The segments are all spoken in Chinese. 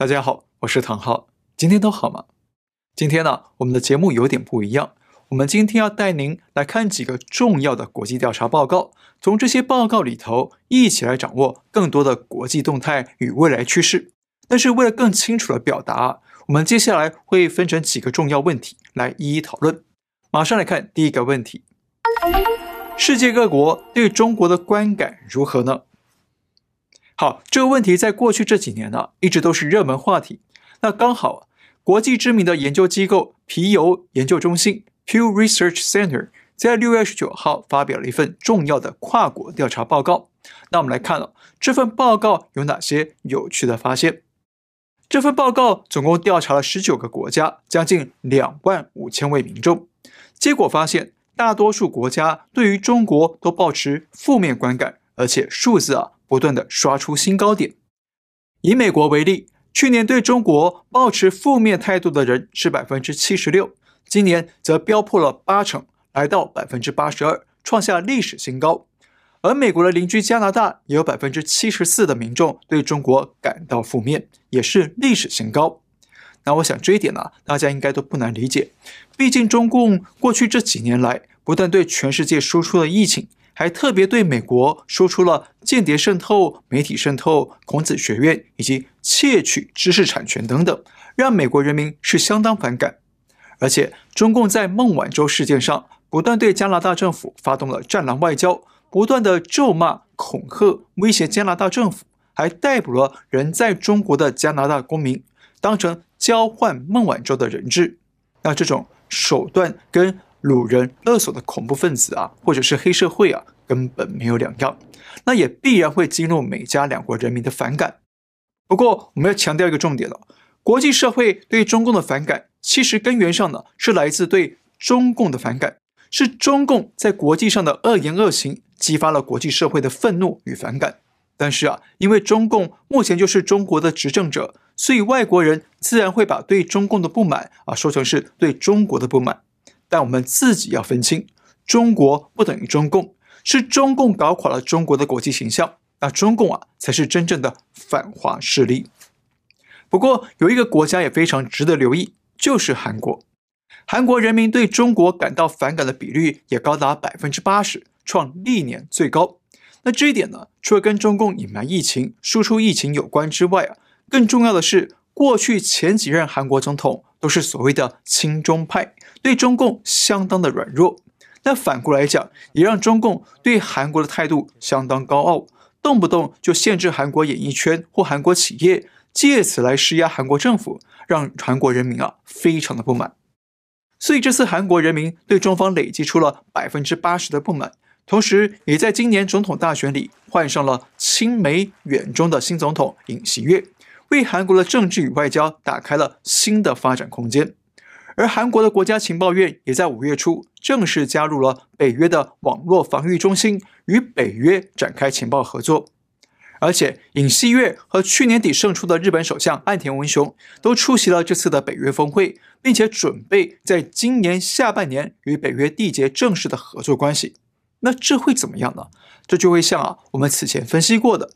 大家好，我是唐浩，今天都好吗？今天呢，我们的节目有点不一样，我们今天要带您来看几个重要的国际调查报告，从这些报告里头一起来掌握更多的国际动态与未来趋势。但是为了更清楚的表达，我们接下来会分成几个重要问题来一一讨论。马上来看第一个问题：世界各国对中国的观感如何呢？好，这个问题在过去这几年呢，一直都是热门话题。那刚好，国际知名的研究机构皮尤研究中心 （Pew Research Center） 在六月十九号发表了一份重要的跨国调查报告。那我们来看了这份报告有哪些有趣的发现。这份报告总共调查了十九个国家，将近两万五千位民众。结果发现，大多数国家对于中国都抱持负面观感，而且数字啊。不断的刷出新高点。以美国为例，去年对中国抱持负面态度的人是百分之七十六，今年则飙破了八成，来到百分之八十二，创下历史新高。而美国的邻居加拿大也有百分之七十四的民众对中国感到负面，也是历史新高。那我想这一点呢、大家应该都不难理解。毕竟中共过去这几年来不断对全世界输出了疫情。还特别对美国说出了间谍渗透、媒体渗透、孔子学院以及窃取知识产权等等，让美国人民是相当反感。而且，中共在孟晚舟事件上不断对加拿大政府发动了战狼外交，不断的咒骂、恐吓、威胁加拿大政府，还逮捕了人在中国的加拿大公民，当成交换孟晚舟的人质。那这种手段跟掳人勒索的恐怖分子啊，或者是黑社会啊，根本没有两样，那也必然会激怒美加两国人民的反感。不过，我们要强调一个重点了：国际社会对中共的反感，其实根源上呢，是来自对中共的反感，是中共在国际上的恶言恶行，激发了国际社会的愤怒与反感。但是啊，因为中共目前就是中国的执政者，所以外国人自然会把对中共的不满啊，说成是对中国的不满。但我们自己要分清，中国不等于中共，是中共搞垮了中国的国际形象，那中共啊才是真正的反华势力。不过有一个国家也非常值得留意，就是韩国。韩国人民对中国感到反感的比率也高达百分之八十，创历年最高。那这一点呢，除了跟中共隐瞒疫情、输出疫情有关之外啊，更重要的是，过去前几任韩国总统都是所谓的亲中派。对中共相当的软弱，那反过来讲，也让中共对韩国的态度相当高傲，动不动就限制韩国演艺圈或韩国企业，借此来施压韩国政府，让韩国人民啊非常的不满。所以这次韩国人民对中方累积出了百分之八十的不满，同时也在今年总统大选里换上了亲美远中的新总统尹锡悦，为韩国的政治与外交打开了新的发展空间。而韩国的国家情报院也在五月初正式加入了北约的网络防御中心，与北约展开情报合作。而且，尹锡悦和去年底胜出的日本首相岸田文雄都出席了这次的北约峰会，并且准备在今年下半年与北约缔结正式的合作关系。那这会怎么样呢？这就会像啊我们此前分析过的，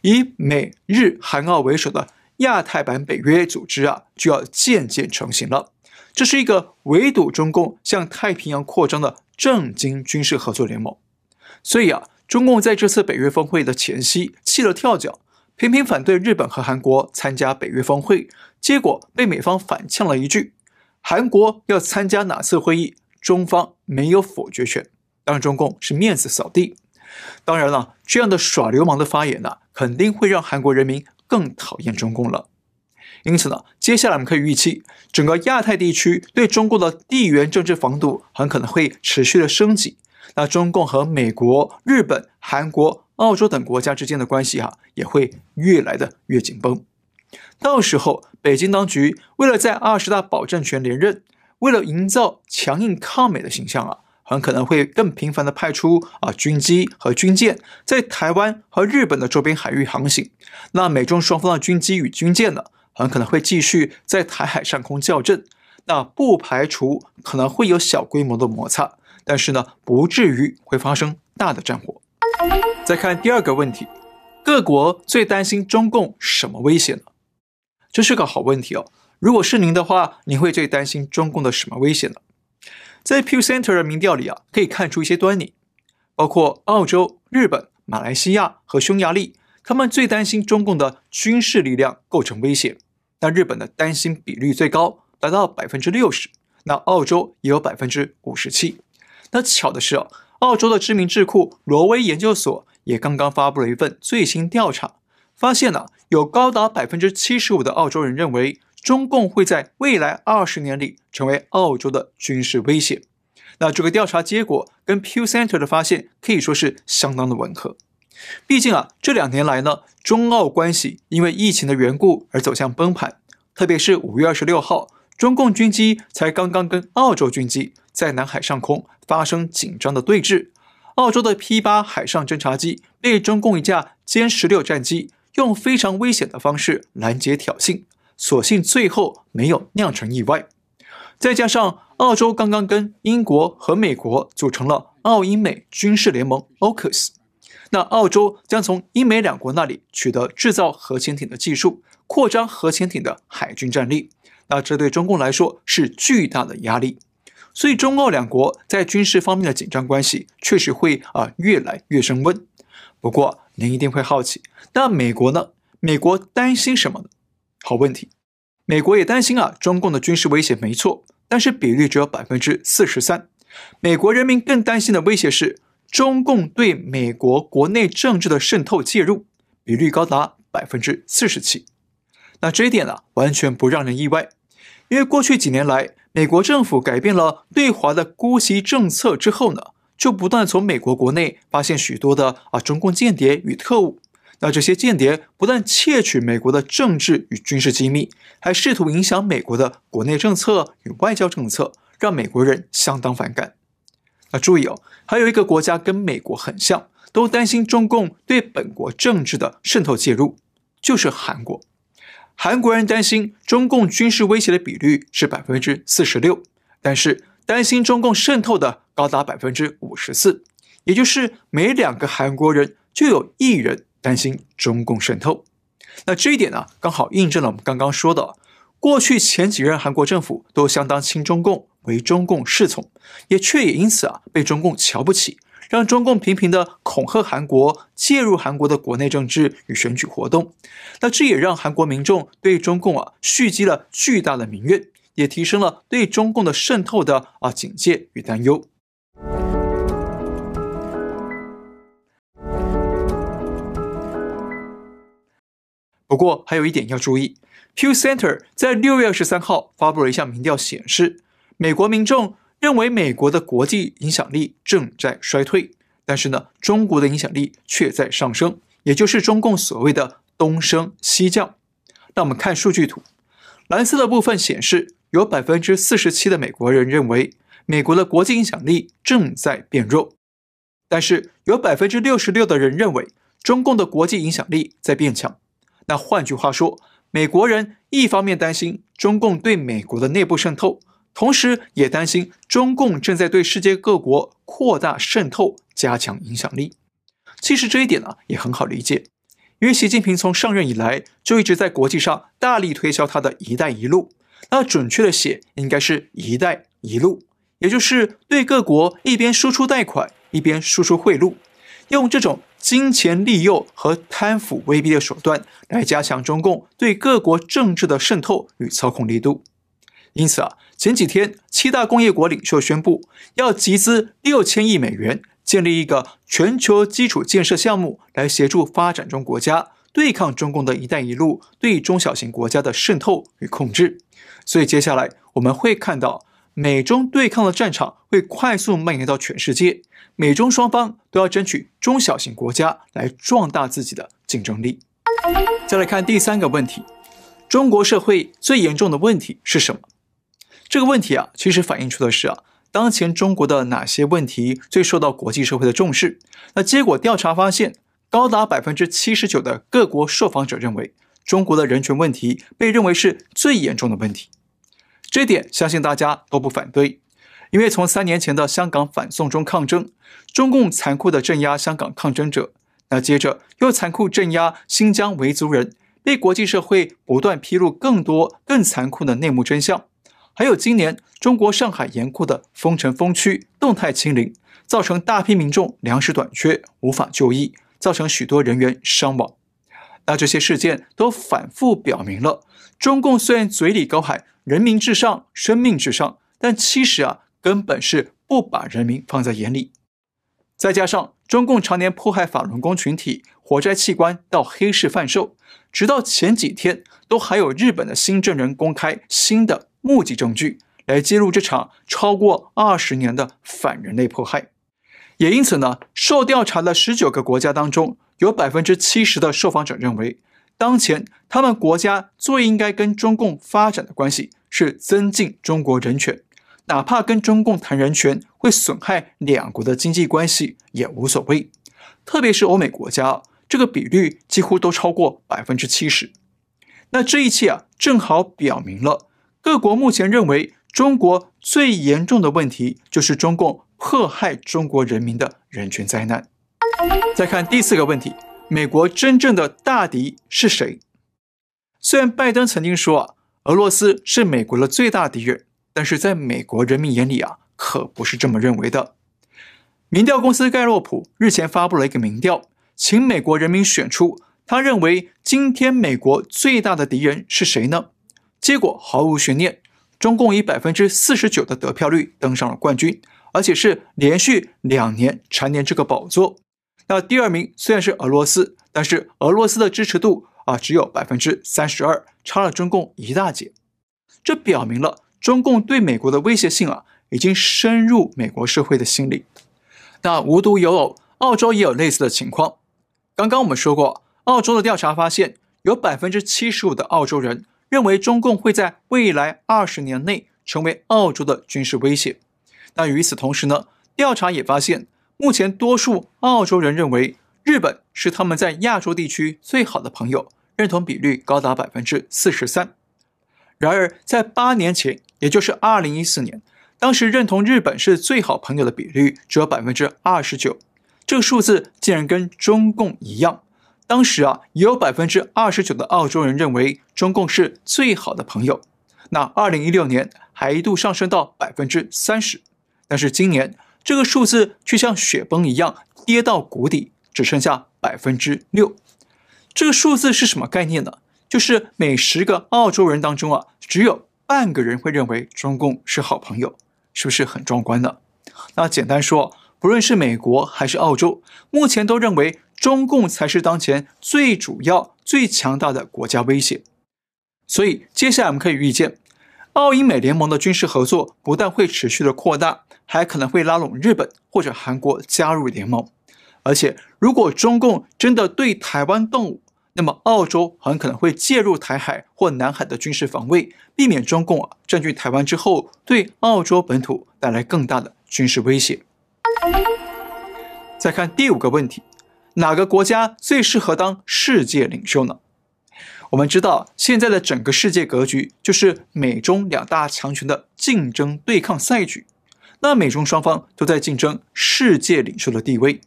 以美日韩澳为首的亚太版北约组织啊，就要渐渐成型了。这是一个围堵中共向太平洋扩张的正经军事合作联盟，所以啊，中共在这次北约峰会的前夕气了跳脚，频频反对日本和韩国参加北约峰会，结果被美方反呛了一句：“韩国要参加哪次会议，中方没有否决权。”让中共是面子扫地。当然了，这样的耍流氓的发言呢、肯定会让韩国人民更讨厌中共了。因此呢，接下来我们可以预期，整个亚太地区对中共的地缘政治防堵很可能会持续的升级。那中共和美国、日本、韩国、澳洲等国家之间的关系哈、也会越来的越紧绷。到时候，北京当局为了在二十大保证权连任，为了营造强硬抗美的形象啊，很可能会更频繁的派出啊军机和军舰在台湾和日本的周边海域航行。那美中双方的军机与军舰呢，很可能会继续在台海上空校正，那不排除可能会有小规模的摩擦，但是呢，不至于会发生大的战火。再看第二个问题，各国最担心中共什么威胁呢？这是个好问题哦。如果是您的话，您会最担心中共的什么威胁呢？在 Pew Center 的民调里啊，可以看出一些端倪，包括澳洲、日本、马来西亚和匈牙利，他们最担心中共的军事力量构成威胁。那日本的担心比率最高，达到百分之六十。那澳洲也有百分之五十七。那巧的是啊，澳洲的知名智库罗威研究所也刚刚发布了一份最新调查，发现呢、有高达百分之七十五的澳洲人认为中共会在未来二十年里成为澳洲的军事威胁。那这个调查结果跟 Pew Center 的发现可以说是相当的吻合。毕竟啊，这两年来呢，中澳关系因为疫情的缘故而走向崩盘，特别是五月二十六号。中共军机才刚刚跟澳洲军机在南海上空发生紧张的对峙，澳洲的 P-8 海上侦察机被中共一架歼十六战机用非常危险的方式拦截挑衅，所幸最后没有酿成意外。再加上澳洲刚刚跟英国和美国组成了澳英美军事联盟 AUKUS，那澳洲将从英美两国那里取得制造核潜艇的技术，扩张核潜艇的海军战力。那这对中共来说是巨大的压力，所以中澳两国在军事方面的紧张关系确实会啊越来越升温。不过您一定会好奇，那美国呢？美国担心什么呢？好问题，美国也担心啊中共的军事威胁没错，但是比率只有百分之四十三。美国人民更担心的威胁是中共对美国国内政治的渗透介入，比率高达百分之四十七。那这一点呢、完全不让人意外。因为过去几年来，美国政府改变了对华的姑息政策之后呢，就不断从美国国内发现许多的啊中共间谍与特务。那这些间谍不但窃取美国的政治与军事机密，还试图影响美国的国内政策与外交政策，让美国人相当反感。那注意哦，还有一个国家跟美国很像，都担心中共对本国政治的渗透介入，就是韩国。韩国人担心中共军事威胁的比率是百分之四十六，但是担心中共渗透的高达百分之五十四，也就是每两个韩国人就有一人担心中共渗透。那这一点呢，刚好印证了我们刚刚说的，过去前几任韩国政府都相当亲中共，为中共侍从，也却也因此啊被中共瞧不起。让中共频频的恐吓韩国，介入韩国的国内政治与选举活动，那这也让韩国民众对中共啊蓄积了巨大的民怨，也提升了对中共的渗透的啊警戒与担忧。不过还有一点要注意，Pew Center 在六月二十三号发布了一项民调，显示美国民众。认为美国的国际影响力正在衰退，但是呢，中国的影响力却在上升，也就是中共所谓的东升西降。那我们看数据图，蓝色的部分显示，有百分之四十七的美国人认为美国的国际影响力正在变弱，但是有百分之六十六的人认为中共的国际影响力在变强。那换句话说，美国人一方面担心中共对美国的内部渗透。同时，也担心中共正在对世界各国扩大渗透，加强影响力。其实这一点呢，也很好理解，因为习近平从上任以来就一直在国际上大力推销他的一带一路。那准确的写，应该是一带一路，也就是对各国一边输出贷款，一边输出贿赂，用这种金钱利诱和贪腐威逼的手段来加强中共对各国政治的渗透与操控力度。因此啊，前几天七大工业国领袖宣布要集资六千亿美元，建立一个全球基础建设项目，来协助发展中国家对抗中共的一带一路对中小型国家的渗透与控制。所以接下来我们会看到美中对抗的战场会快速蔓延到全世界，美中双方都要争取中小型国家来壮大自己的竞争力。再来看第三个问题，中国社会最严重的问题是什么？这个问题啊，其实反映出的是啊，当前中国的哪些问题最受到国际社会的重视？那结果调查发现，高达百分之七十九的各国受访者认为，中国的人权问题被认为是最严重的问题。这点相信大家都不反对，因为从三年前的香港反送中抗争，中共残酷地镇压香港抗争者，那接着又残酷镇压新疆维族人，被国际社会不断披露更多更残酷的内幕真相。还有今年中国上海严酷的封城封区、动态清零，造成大批民众粮食短缺，无法就医，造成许多人员伤亡。那这些事件都反复表明了，中共虽然嘴里高喊“人民至上，生命至上”，但其实啊，根本是不把人民放在眼里。再加上中共常年迫害法轮功群体，活摘器官到黑市贩售，直到前几天都还有日本的新证人公开新的目击证据来揭露这场超过二十年的反人类迫害。也因此呢，受调查的十九个国家当中，有百分之七十的受访者认为，当前他们国家最应该跟中共发展的关系是增进中国人权。哪怕跟中共谈人权会损害两国的经济关系也无所谓，特别是欧美国家，这个比率几乎都超过百分之七十。那这一切啊，正好表明了各国目前认为中国最严重的问题就是中共迫害中国人民的人权灾难。再看第四个问题，美国真正的大敌是谁？虽然拜登曾经说啊，俄罗斯是美国的最大敌人。但是在美国人民眼里啊，可不是这么认为的。民调公司盖洛普日前发布了一个民调，请美国人民选出他认为今天美国最大的敌人是谁呢？结果毫无悬念，中共以百分之四十九的得票率登上了冠军，而且是连续两年蝉联这个宝座。那第二名虽然是俄罗斯，但是俄罗斯的支持度啊只有百分之三十二，差了中共一大截。这表明了。中共对美国的威胁性啊，已经深入美国社会的心里。那无独有偶，澳洲也有类似的情况。刚刚我们说过，澳洲的调查发现，有百分之七十五的澳洲人认为中共会在未来二十年内成为澳洲的军事威胁。那与此同时呢，调查也发现，目前多数澳洲人认为日本是他们在亚洲地区最好的朋友，认同比率高达百分之四十三。然而，在八年前，也就是二零一四年，当时认同日本是最好朋友的比率只有百分之二十九，这个数字竟然跟中共一样。当时啊，也有百分之二十九的澳洲人认为中共是最好的朋友。那二零一六年还一度上升到百分之三十，但是今年这个数字却像雪崩一样跌到谷底，只剩下百分之六。这个数字是什么概念呢？就是每十个澳洲人当中啊，只有半个人会认为中共是好朋友，是不是很壮观呢？那简单说，不论是美国还是澳洲，目前都认为中共才是当前最主要、最强大的国家威胁。所以，接下来我们可以预见，澳英美联盟的军事合作不但会持续的扩大，还可能会拉拢日本或者韩国加入联盟。而且，如果中共真的对台湾动武，那么，澳洲很可能会介入台海或南海的军事防卫，避免中共占据台湾之后，对澳洲本土带来更大的军事威胁。再看第五个问题，哪个国家最适合当世界领袖呢？我们知道，现在的整个世界格局就是美中两大强权的竞争对抗赛局，那美中双方都在竞争世界领袖的地位，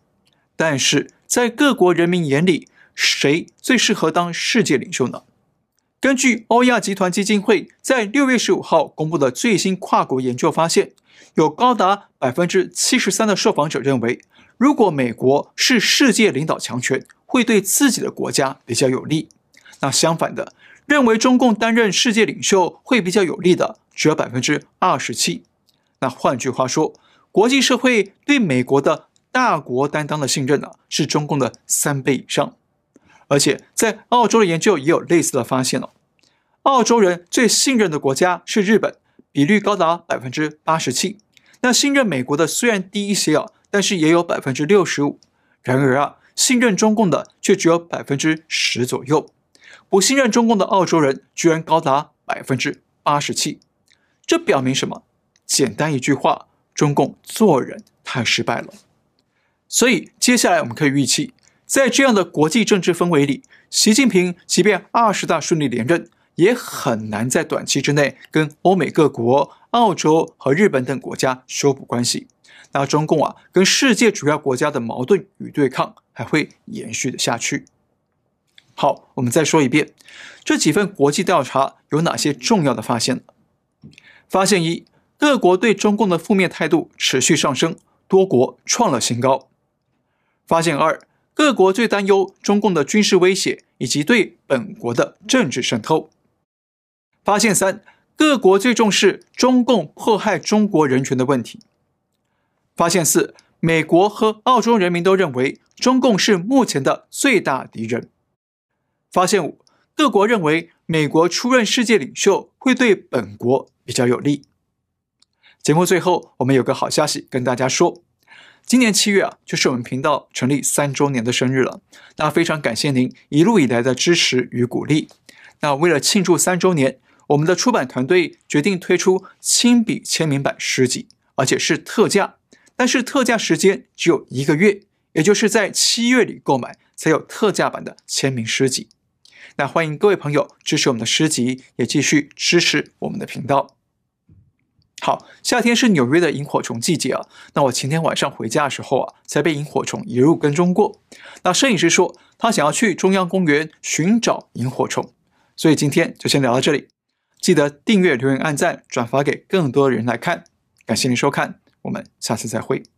但是在各国人民眼里，谁最适合当世界领袖呢？根据欧亚集团基金会在六月十五号公布的最新跨国研究发现，有高达百分之七十三的受访者认为，如果美国是世界领导强权，会对自己的国家比较有利。那相反的，认为中共担任世界领袖会比较有利的只有百分之二十七。那换句话说，国际社会对美国的大国担当的信任呢，是中共的三倍以上。而且在澳洲的研究也有类似的发现哦，澳洲人最信任的国家是日本，比率高达百分之八十七。那信任美国的虽然低一些啊，但是也有百分之六十五。然而啊，信任中共的却只有百分之十左右。不信任中共的澳洲人居然高达百分之八十七。这表明什么？简单一句话，中共做人太失败了。所以接下来我们可以预期。在这样的国际政治氛围里，习近平即便二十大顺利连任，也很难在短期之内跟欧美各国、澳洲和日本等国家修补关系。那中共啊，跟世界主要国家的矛盾与对抗还会延续的下去。好，我们再说一遍，这几份国际调查有哪些重要的发现？发现一，各国对中共的负面态度持续上升，多国创了新高。发现二，各国最担忧中共的军事威胁以及对本国的政治渗透。发现三，各国最重视中共迫害中国人权的问题。发现四，美国和澳洲人民都认为中共是目前的最大敌人。发现五，各国认为美国出任世界领袖会对本国比较有利。节目最后，我们有个好消息跟大家说，今年七月啊，就是我们频道成立三周年的生日了。那非常感谢您一路以来的支持与鼓励。那为了庆祝三周年，我们的出版团队决定推出亲笔签名版诗集，而且是特价。但是特价时间只有一个月，也就是在七月里购买才有特价版的签名诗集。那欢迎各位朋友支持我们的诗集，也继续支持我们的频道。好，夏天是纽约的萤火虫季节啊。那我前天晚上回家的时候啊，才被萤火虫一路跟踪过。那摄影师说他想要去中央公园寻找萤火虫，所以今天就先聊到这里。记得订阅、留言、按赞、转发给更多的人来看。感谢您收看，我们下次再会。